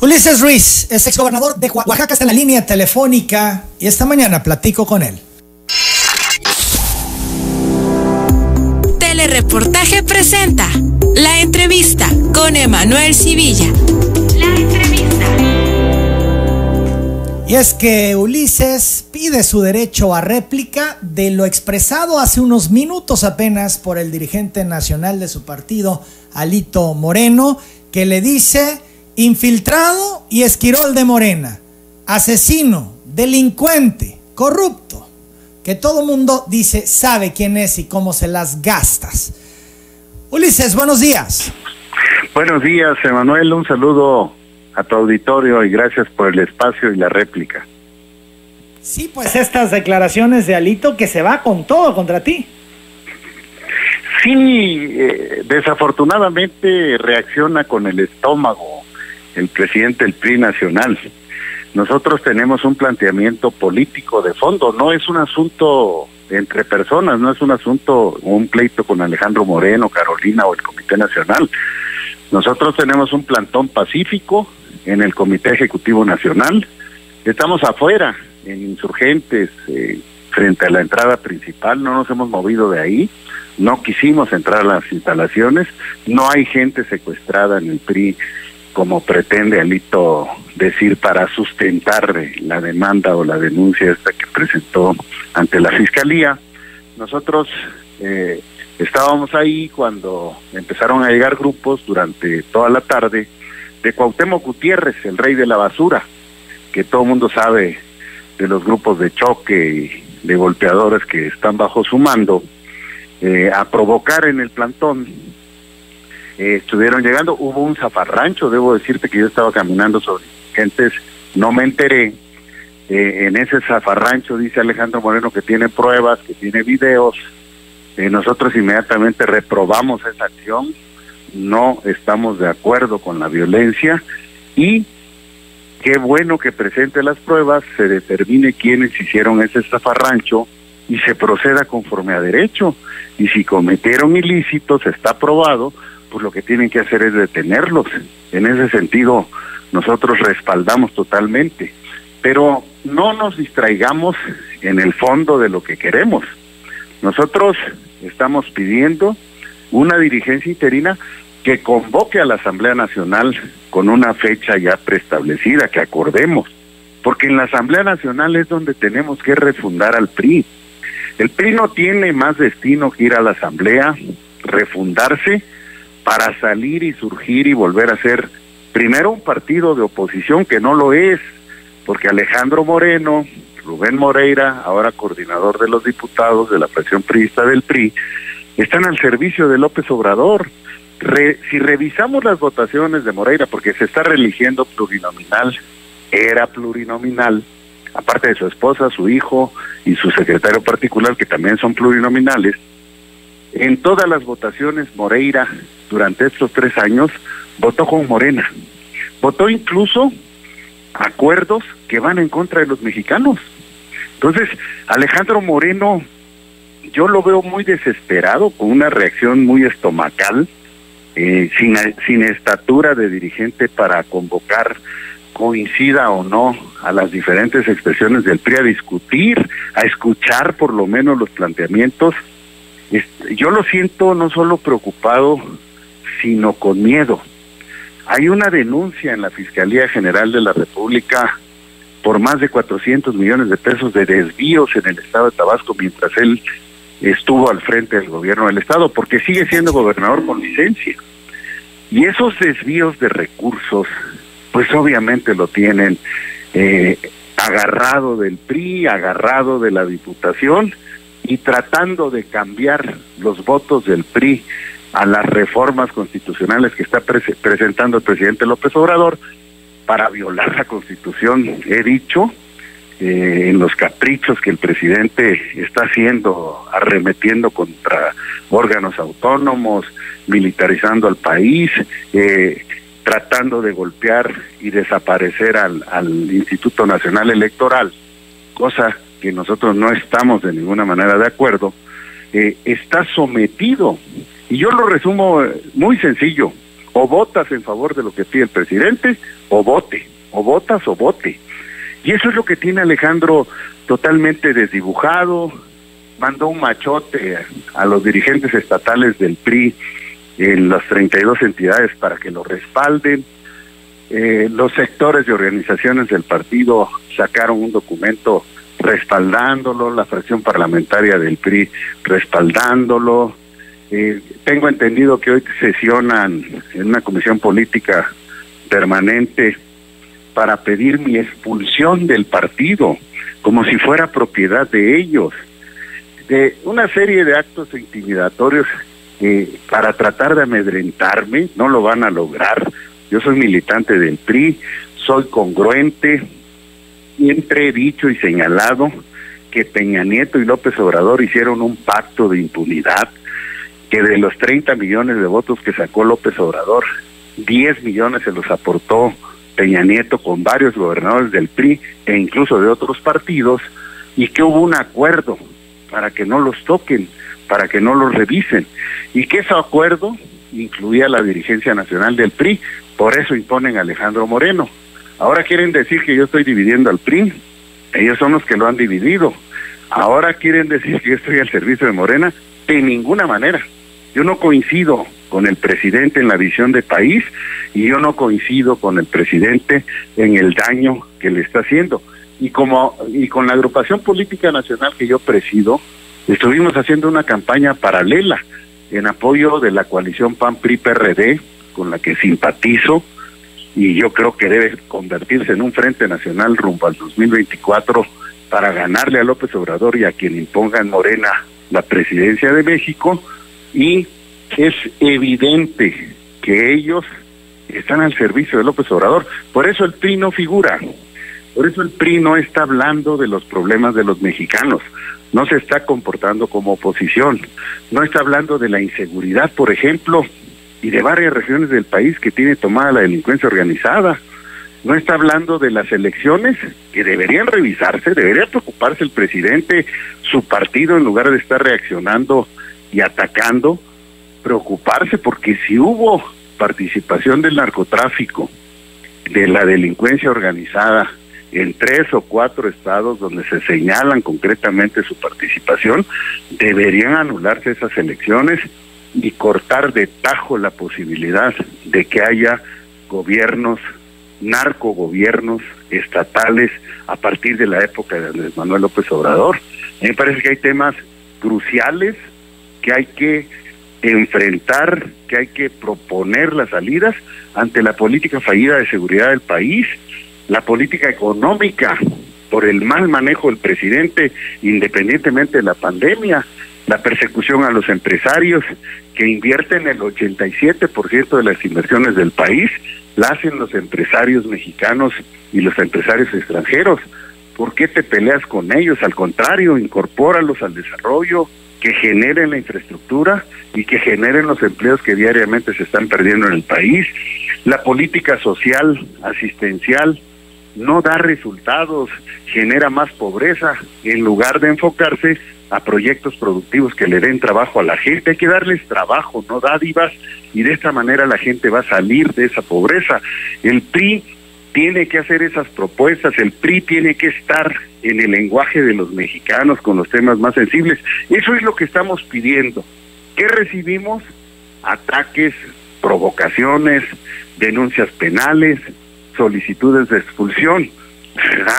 Ulises Ruiz es exgobernador de Oaxaca, está en la línea telefónica y esta mañana platico con él. Telereportaje presenta la entrevista con Emanuel Civilla. La entrevista. Y es que Ulises pide su derecho a réplica de lo expresado hace unos minutos apenas por el dirigente nacional de su partido, Alito Moreno, que le dice infiltrado y esquirol de Morena, asesino, delincuente, corrupto, que todo mundo dice sabe quién es y cómo se las gastas. Ulises, buenos días. Buenos días, Emanuel, un saludo a tu auditorio y gracias por el espacio y la réplica. Sí, pues estas declaraciones de Alito que se va con todo contra ti. Sí, eh, desafortunadamente reacciona con el estómago el presidente del PRI nacional. Nosotros tenemos un planteamiento político de fondo, no es un asunto entre personas, no es un asunto, un pleito con Alejandro Moreno, Carolina o el Comité Nacional. Nosotros tenemos un plantón pacífico en el Comité Ejecutivo Nacional. Estamos afuera, en insurgentes, eh, frente a la entrada principal, no nos hemos movido de ahí, no quisimos entrar a las instalaciones, no hay gente secuestrada en el PRI como pretende Alito decir para sustentar la demanda o la denuncia esta que presentó ante la fiscalía. Nosotros eh, estábamos ahí cuando empezaron a llegar grupos durante toda la tarde de Cuauhtémoc Gutiérrez, el rey de la basura, que todo mundo sabe de los grupos de choque y de golpeadores que están bajo su mando, eh, a provocar en el plantón eh, estuvieron llegando. Hubo un zafarrancho, debo decirte que yo estaba caminando sobre gentes, no me enteré. Eh, en ese zafarrancho dice Alejandro Moreno que tiene pruebas, que tiene videos. Eh, nosotros inmediatamente reprobamos esa acción, no estamos de acuerdo con la violencia y qué bueno que presente las pruebas, se determine quiénes hicieron ese zafarrancho y se proceda conforme a derecho. Y si cometieron ilícitos, está probado, pues lo que tienen que hacer es detenerlos. En ese sentido, nosotros respaldamos totalmente. Pero no nos distraigamos en el fondo de lo que queremos. Nosotros estamos pidiendo una dirigencia interina que convoque a la Asamblea Nacional con una fecha ya preestablecida, que acordemos, porque en la Asamblea Nacional es donde tenemos que refundar al PRI. El PRI no tiene más destino que ir a la Asamblea, refundarse para salir y surgir y volver a ser primero un partido de oposición que no lo es, porque Alejandro Moreno, Rubén Moreira, ahora coordinador de los diputados de la presión priista del PRI, están al servicio de López Obrador. si revisamos las votaciones de Moreira, porque se está religiendo plurinominal, era plurinominal, aparte de su esposa, su hijo y su secretario particular, que también son plurinominales, en todas las votaciones Moreira durante estos tres años votó con Morena. Votó incluso acuerdos que van en contra de los mexicanos. Entonces, Alejandro Moreno, yo lo veo muy desesperado, con una reacción muy estomacal, eh, sin, sin estatura de dirigente para convocar, coincida o no, a las diferentes expresiones del PRI a discutir, a escuchar por lo menos los planteamientos. Yo lo siento no solo preocupado sino con miedo. Hay una denuncia en la Fiscalía General de la República por más de 400 millones de pesos de desvíos en el estado de Tabasco mientras él estuvo al frente del gobierno del estado, porque sigue siendo gobernador con licencia. Y esos desvíos de recursos, pues obviamente lo tienen eh, agarrado del PRI, agarrado de la Diputación y tratando de cambiar los votos del PRI a las reformas constitucionales que está presentando el presidente López Obrador para violar la constitución, he dicho, eh, en los caprichos que el presidente está haciendo, arremetiendo contra órganos autónomos, militarizando al país, eh, tratando de golpear y desaparecer al, al Instituto Nacional Electoral, cosa que nosotros no estamos de ninguna manera de acuerdo, eh, está sometido y yo lo resumo muy sencillo. O votas en favor de lo que pide el presidente, o vote, o votas o vote. Y eso es lo que tiene Alejandro totalmente desdibujado, mandó un machote a los dirigentes estatales del PRI en las 32 entidades para que lo respalden. Eh, los sectores de organizaciones del partido sacaron un documento respaldándolo, la fracción parlamentaria del PRI respaldándolo. Eh, tengo entendido que hoy sesionan en una comisión política permanente para pedir mi expulsión del partido, como si fuera propiedad de ellos, de una serie de actos intimidatorios eh, para tratar de amedrentarme, no lo van a lograr. Yo soy militante del PRI, soy congruente, siempre he dicho y señalado que Peña Nieto y López Obrador hicieron un pacto de impunidad, que de los 30 millones de votos que sacó López Obrador, 10 millones se los aportó Peña Nieto con varios gobernadores del PRI e incluso de otros partidos, y que hubo un acuerdo para que no los toquen, para que no los revisen, y que ese acuerdo incluía la dirigencia nacional del PRI, por eso imponen a Alejandro Moreno. Ahora quieren decir que yo estoy dividiendo al PRI, ellos son los que lo han dividido. Ahora quieren decir que yo estoy al servicio de Morena, de ninguna manera. Yo no coincido con el presidente en la visión de país y yo no coincido con el presidente en el daño que le está haciendo. Y como y con la agrupación política nacional que yo presido, estuvimos haciendo una campaña paralela en apoyo de la coalición PAN PRI PRD con la que simpatizo y yo creo que debe convertirse en un frente nacional rumbo al 2024 para ganarle a López Obrador y a quien imponga en Morena la presidencia de México y es evidente que ellos están al servicio de López Obrador. Por eso el PRI no figura, por eso el PRI no está hablando de los problemas de los mexicanos, no se está comportando como oposición, no está hablando de la inseguridad, por ejemplo, y de varias regiones del país que tiene tomada la delincuencia organizada. No está hablando de las elecciones que deberían revisarse, debería preocuparse el presidente, su partido, en lugar de estar reaccionando y atacando, preocuparse porque si hubo participación del narcotráfico, de la delincuencia organizada en tres o cuatro estados donde se señalan concretamente su participación, deberían anularse esas elecciones y cortar de tajo la posibilidad de que haya gobiernos, narcogobiernos estatales a partir de la época de Andrés Manuel López Obrador. A mí me parece que hay temas cruciales que hay que enfrentar, que hay que proponer las salidas ante la política fallida de seguridad del país, la política económica por el mal manejo del presidente independientemente de la pandemia, la persecución a los empresarios que invierten el 87% de las inversiones del país, la hacen los empresarios mexicanos y los empresarios extranjeros. ¿Por qué te peleas con ellos? Al contrario, incorpóralos al desarrollo, que generen la infraestructura y que generen los empleos que diariamente se están perdiendo en el país. La política social, asistencial, no da resultados, genera más pobreza, en lugar de enfocarse a proyectos productivos que le den trabajo a la gente. Hay que darles trabajo, no dádivas, y de esta manera la gente va a salir de esa pobreza. El PRI tiene que hacer esas propuestas, el PRI tiene que estar en el lenguaje de los mexicanos con los temas más sensibles. Eso es lo que estamos pidiendo. ¿Qué recibimos? Ataques, provocaciones, denuncias penales, solicitudes de expulsión.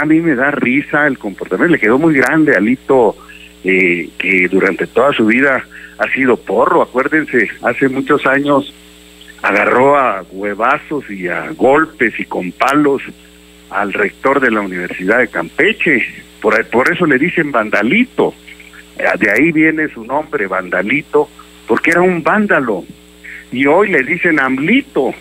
A mí me da risa el comportamiento, le quedó muy grande Alito eh, que durante toda su vida ha sido porro. Acuérdense, hace muchos años agarró a huevazos y a golpes y con palos al rector de la Universidad de Campeche. Por, por eso le dicen vandalito. Eh, de ahí viene su nombre, vandalito, porque era un vándalo. Y hoy le dicen amlito,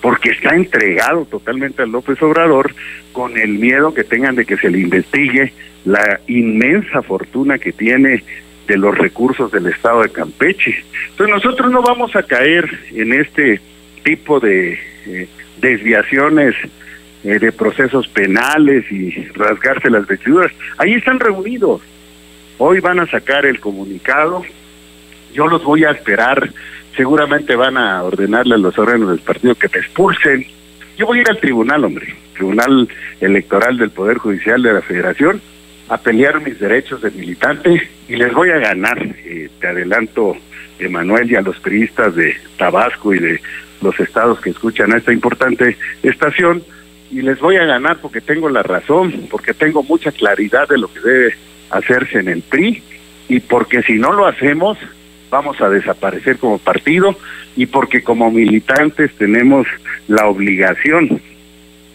porque está entregado totalmente al López Obrador con el miedo que tengan de que se le investigue la inmensa fortuna que tiene de los recursos del Estado de Campeche. Entonces nosotros no vamos a caer en este tipo de eh, desviaciones eh, de procesos penales y rasgarse las vestiduras. Ahí están reunidos. Hoy van a sacar el comunicado. Yo los voy a esperar seguramente van a ordenarle a los órganos del partido que te expulsen. Yo voy a ir al tribunal, hombre, Tribunal Electoral del Poder Judicial de la Federación, a pelear mis derechos de militante y les voy a ganar. Eh, te adelanto, Emanuel, y a los periodistas de Tabasco y de los estados que escuchan a esta importante estación, y les voy a ganar porque tengo la razón, porque tengo mucha claridad de lo que debe hacerse en el PRI, y porque si no lo hacemos, vamos a desaparecer como partido, y porque como militantes tenemos la obligación,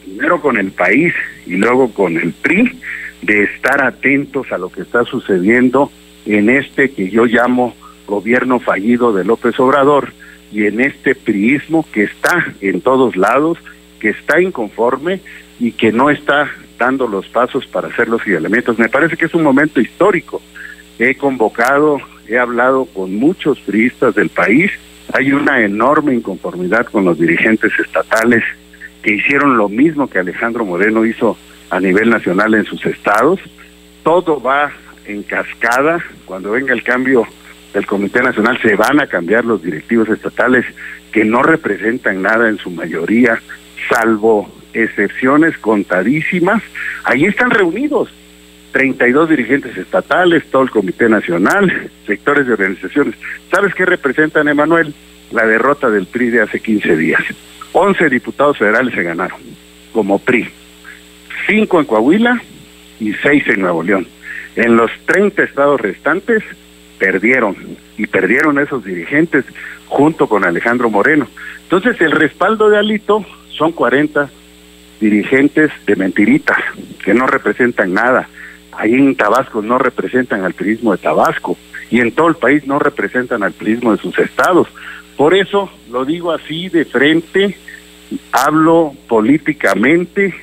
primero con el país y luego con el PRI, de estar atentos a lo que está sucediendo en este que yo llamo gobierno fallido de López Obrador y en este priismo que está en todos lados, que está inconforme y que no está dando los pasos para hacer los elementos. Me parece que es un momento histórico. He convocado, he hablado con muchos priistas del país. Hay una enorme inconformidad con los dirigentes estatales que hicieron lo mismo que Alejandro Moreno hizo a nivel nacional en sus estados. Todo va en cascada. Cuando venga el cambio del Comité Nacional se van a cambiar los directivos estatales que no representan nada en su mayoría, salvo excepciones contadísimas. Ahí están reunidos 32 dirigentes estatales, todo el Comité Nacional, sectores de organizaciones. ¿Sabes qué representan, Emanuel? La derrota del PRI de hace 15 días. 11 diputados federales se ganaron como PRI cinco en Coahuila y seis en Nuevo León. En los 30 estados restantes perdieron y perdieron esos dirigentes junto con Alejandro Moreno. Entonces el respaldo de Alito son 40 dirigentes de mentiritas que no representan nada. Ahí en Tabasco no representan al turismo de Tabasco y en todo el país no representan al turismo de sus estados. Por eso lo digo así de frente, hablo políticamente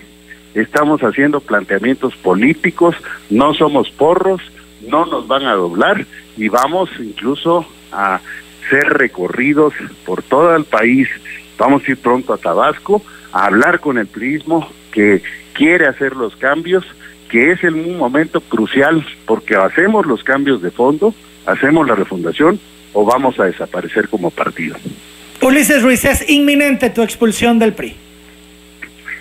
estamos haciendo planteamientos políticos, no somos porros, no nos van a doblar y vamos incluso a ser recorridos por todo el país. Vamos a ir pronto a Tabasco a hablar con el turismo que quiere hacer los cambios, que es un momento crucial porque hacemos los cambios de fondo, hacemos la refundación o vamos a desaparecer como partido. Ulises Ruiz, es inminente tu expulsión del PRI.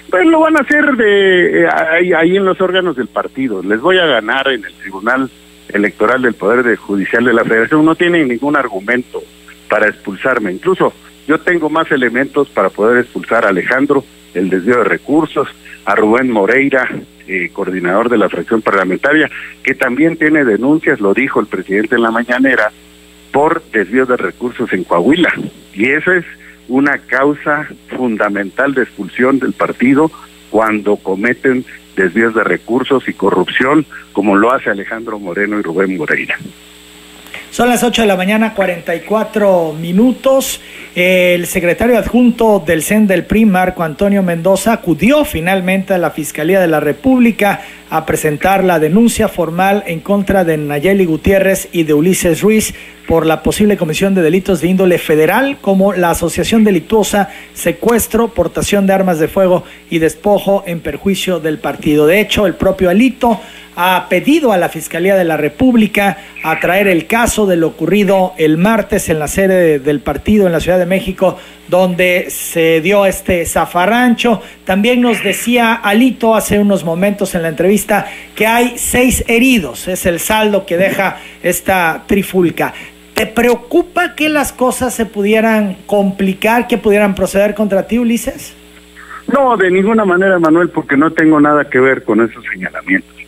Pues lo van a hacer de eh, ahí, en los órganos del partido. Les voy a ganar en el Tribunal Electoral del Poder Judicial de la Federación. No tienen ningún argumento para expulsarme. Incluso yo tengo más elementos para poder expulsar a Alejandro, el desvío de recursos, a Rubén Moreira, eh, coordinador de la fracción parlamentaria, que también tiene denuncias, lo dijo el presidente en la mañanera, por desvío de recursos en Coahuila. Y eso es una causa fundamental de expulsión del partido cuando cometen desvíos de recursos y corrupción, como lo hace Alejandro Moreno y Rubén Moreira. Son las 8 de la mañana, 44 minutos. El secretario adjunto del CEN del PRI, Marco Antonio Mendoza, acudió finalmente a la Fiscalía de la República a presentar la denuncia formal en contra de Nayeli Gutiérrez y de Ulises Ruiz por la posible comisión de delitos de índole federal como la asociación delictuosa, secuestro, portación de armas de fuego y despojo en perjuicio del partido. De hecho, el propio Alito ha pedido a la Fiscalía de la República a traer el caso de lo ocurrido el martes en la sede del partido en la Ciudad de México, donde se dio este zafarrancho. También nos decía Alito hace unos momentos en la entrevista que hay seis heridos, es el saldo que deja esta trifulca. ¿Te preocupa que las cosas se pudieran complicar, que pudieran proceder contra ti, Ulises? No, de ninguna manera, Manuel, porque no tengo nada que ver con esos señalamientos.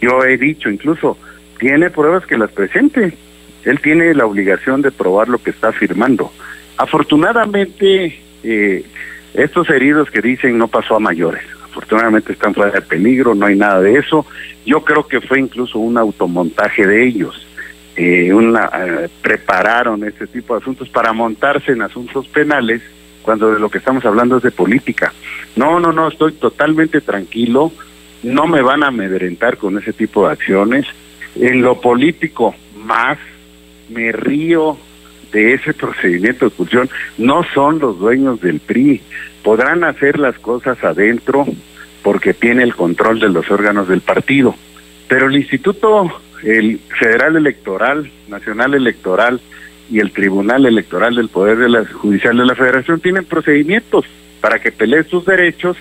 Yo he dicho, incluso, tiene pruebas que las presente. Él tiene la obligación de probar lo que está afirmando. Afortunadamente, eh, estos heridos que dicen no pasó a mayores. Afortunadamente están fuera de peligro, no hay nada de eso. Yo creo que fue incluso un automontaje de ellos. Eh, una, eh, prepararon este tipo de asuntos para montarse en asuntos penales cuando de lo que estamos hablando es de política. No, no, no, estoy totalmente tranquilo no me van a amedrentar con ese tipo de acciones. En lo político, más me río de ese procedimiento de expulsión. No son los dueños del PRI. Podrán hacer las cosas adentro porque tiene el control de los órganos del partido. Pero el Instituto el Federal Electoral, Nacional Electoral y el Tribunal Electoral del Poder de la Judicial de la Federación tienen procedimientos para que peleen sus derechos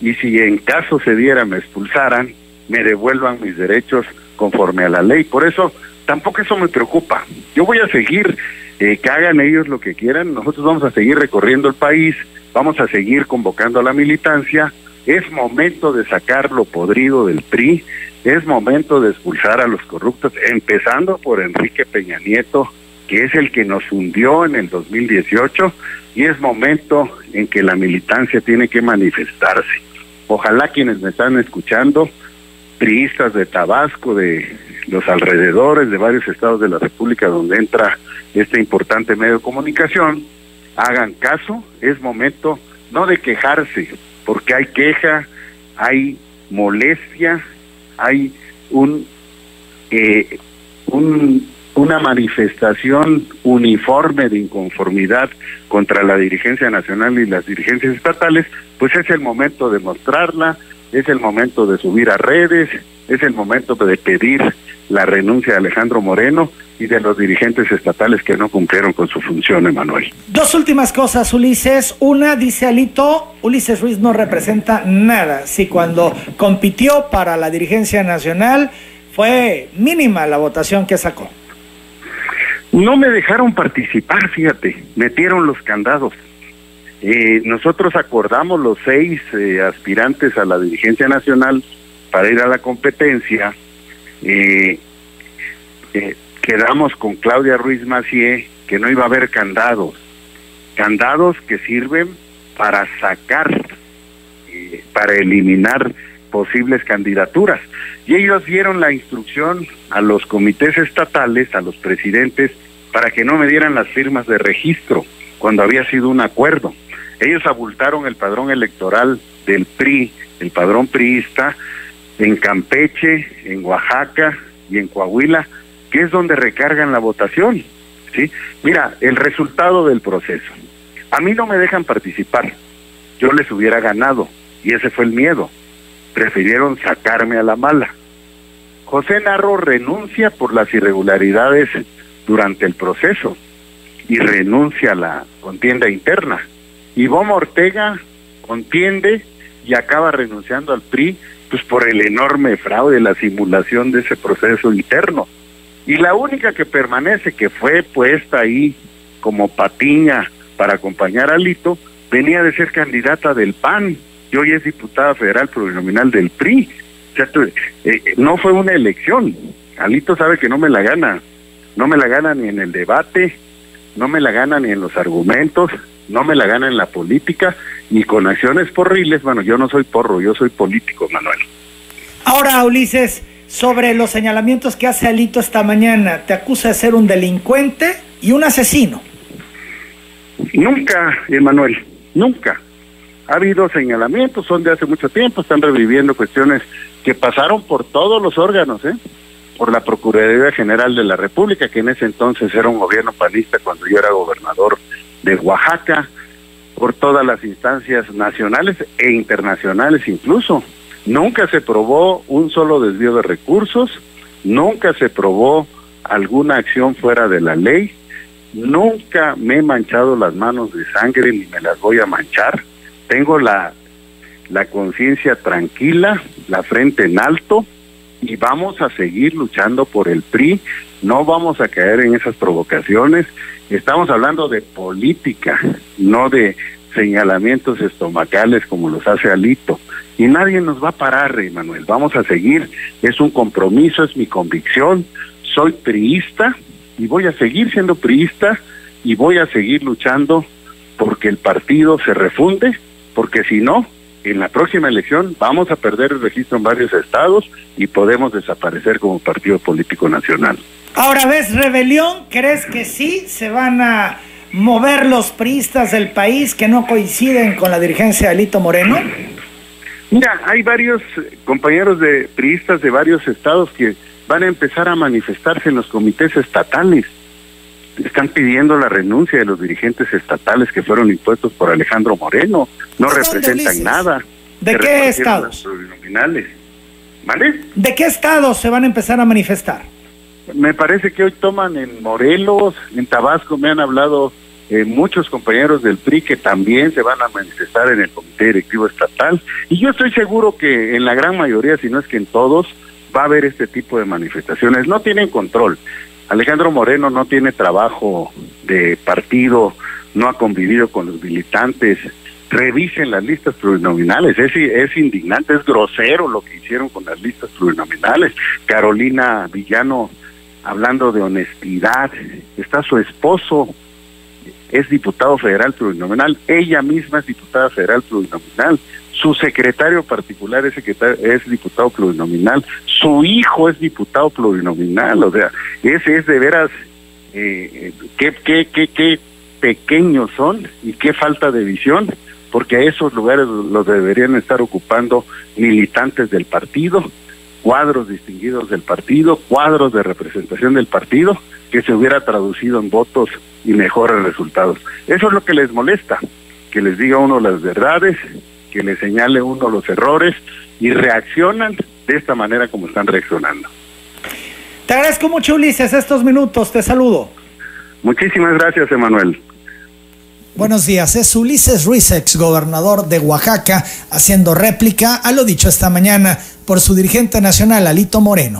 y si en caso se diera me expulsaran, me devuelvan mis derechos conforme a la ley. Por eso tampoco eso me preocupa. Yo voy a seguir eh, que hagan ellos lo que quieran, nosotros vamos a seguir recorriendo el país, vamos a seguir convocando a la militancia, es momento de sacar lo podrido del PRI, es momento de expulsar a los corruptos, empezando por Enrique Peña Nieto, que es el que nos hundió en el 2018, y es momento en que la militancia tiene que manifestarse. Ojalá quienes me están escuchando, priistas de Tabasco, de los alrededores de varios estados de la República donde entra este importante medio de comunicación, hagan caso, es momento no de quejarse, porque hay queja, hay molestia, hay un, eh, un una manifestación uniforme de inconformidad contra la dirigencia nacional y las dirigencias estatales, pues es el momento de mostrarla, es el momento de subir a redes, es el momento de pedir la renuncia de Alejandro Moreno y de los dirigentes estatales que no cumplieron con su función, Emanuel. Dos últimas cosas, Ulises. Una, dice Alito, Ulises Ruiz no representa nada. Si cuando compitió para la dirigencia nacional fue mínima la votación que sacó. No me dejaron participar, fíjate, metieron los candados. Eh, nosotros acordamos los seis eh, aspirantes a la dirigencia nacional para ir a la competencia. Eh, quedamos con Claudia Ruiz Macié que no iba a haber candados. Candados que sirven para sacar, para eliminar posibles candidaturas. Y ellos dieron la instrucción a los comités estatales, a los presidentes, para que no me dieran las firmas de registro cuando había sido un acuerdo. Ellos abultaron el padrón electoral del PRI, el padrón priista, en Campeche, en Oaxaca y en Coahuila, que es donde recargan la votación. ¿sí? Mira, el resultado del proceso. A mí no me dejan participar. Yo les hubiera ganado y ese fue el miedo. Prefirieron sacarme a la mala. José Narro renuncia por las irregularidades durante el proceso y renuncia a la contienda interna. Ivonne Ortega contiende y acaba renunciando al PRI pues por el enorme fraude, la simulación de ese proceso interno. Y la única que permanece, que fue puesta ahí como patiña para acompañar a Lito, venía de ser candidata del PAN y hoy es diputada federal plurinominal del PRI. Eh, no fue una elección. Alito sabe que no me la gana. No me la gana ni en el debate, no me la gana ni en los argumentos, no me la gana en la política, ni con acciones porriles. Bueno, yo no soy porro, yo soy político, Manuel. Ahora, Ulises, sobre los señalamientos que hace Alito esta mañana, te acusa de ser un delincuente y un asesino. Nunca, Emanuel, nunca. Ha habido señalamientos, son de hace mucho tiempo, están reviviendo cuestiones que pasaron por todos los órganos, ¿eh? por la Procuraduría General de la República, que en ese entonces era un gobierno panista cuando yo era gobernador de Oaxaca, por todas las instancias nacionales e internacionales incluso. Nunca se probó un solo desvío de recursos, nunca se probó alguna acción fuera de la ley, nunca me he manchado las manos de sangre ni me las voy a manchar. Tengo la, la conciencia tranquila, la frente en alto, y vamos a seguir luchando por el PRI, no vamos a caer en esas provocaciones. Estamos hablando de política, no de señalamientos estomacales como los hace Alito. Y nadie nos va a parar, Rey Manuel. Vamos a seguir. Es un compromiso, es mi convicción. Soy priista y voy a seguir siendo priista y voy a seguir luchando porque el partido se refunde, porque si no, en la próxima elección vamos a perder el registro en varios estados y podemos desaparecer como partido político nacional. Ahora ves, rebelión, ¿crees que sí se van a mover los priistas del país que no coinciden con la dirigencia de Alito Moreno? Mira, hay varios compañeros de priistas de varios estados que van a empezar a manifestarse en los comités estatales están pidiendo la renuncia de los dirigentes estatales que fueron impuestos por Alejandro Moreno. No representan nada. ¿De qué estados? ¿Vale? ¿De qué estados se van a empezar a manifestar? me parece que hoy toman en Morelos, en Tabasco me han hablado eh, muchos compañeros del PRI que también se van a manifestar en el Comité Directivo Estatal y yo estoy seguro que en la gran mayoría, si no es que en todos, va a haber este tipo de manifestaciones. No tienen control. Alejandro Moreno no tiene trabajo de partido, no ha convivido con los militantes. Revisen las listas plurinominales. Es, es indignante, es grosero lo que hicieron con las listas plurinominales. Carolina Villano hablando de honestidad. Está su esposo, es diputado federal plurinominal. Ella misma es diputada federal plurinominal. Su secretario particular es, secretario, es diputado plurinominal. Su hijo es diputado plurinominal. O sea, ese es de veras. Eh, qué, qué, qué, qué pequeños son y qué falta de visión, porque esos lugares los deberían estar ocupando militantes del partido, cuadros distinguidos del partido, cuadros de representación del partido, que se hubiera traducido en votos y mejores resultados. Eso es lo que les molesta, que les diga uno las verdades, que les señale uno los errores y reaccionan de esta manera como están reaccionando. Te agradezco mucho, Ulises, estos minutos. Te saludo. Muchísimas gracias, Emanuel. Buenos días, es Ulises Ruiz, ex gobernador de Oaxaca, haciendo réplica a lo dicho esta mañana por su dirigente nacional, Alito Moreno.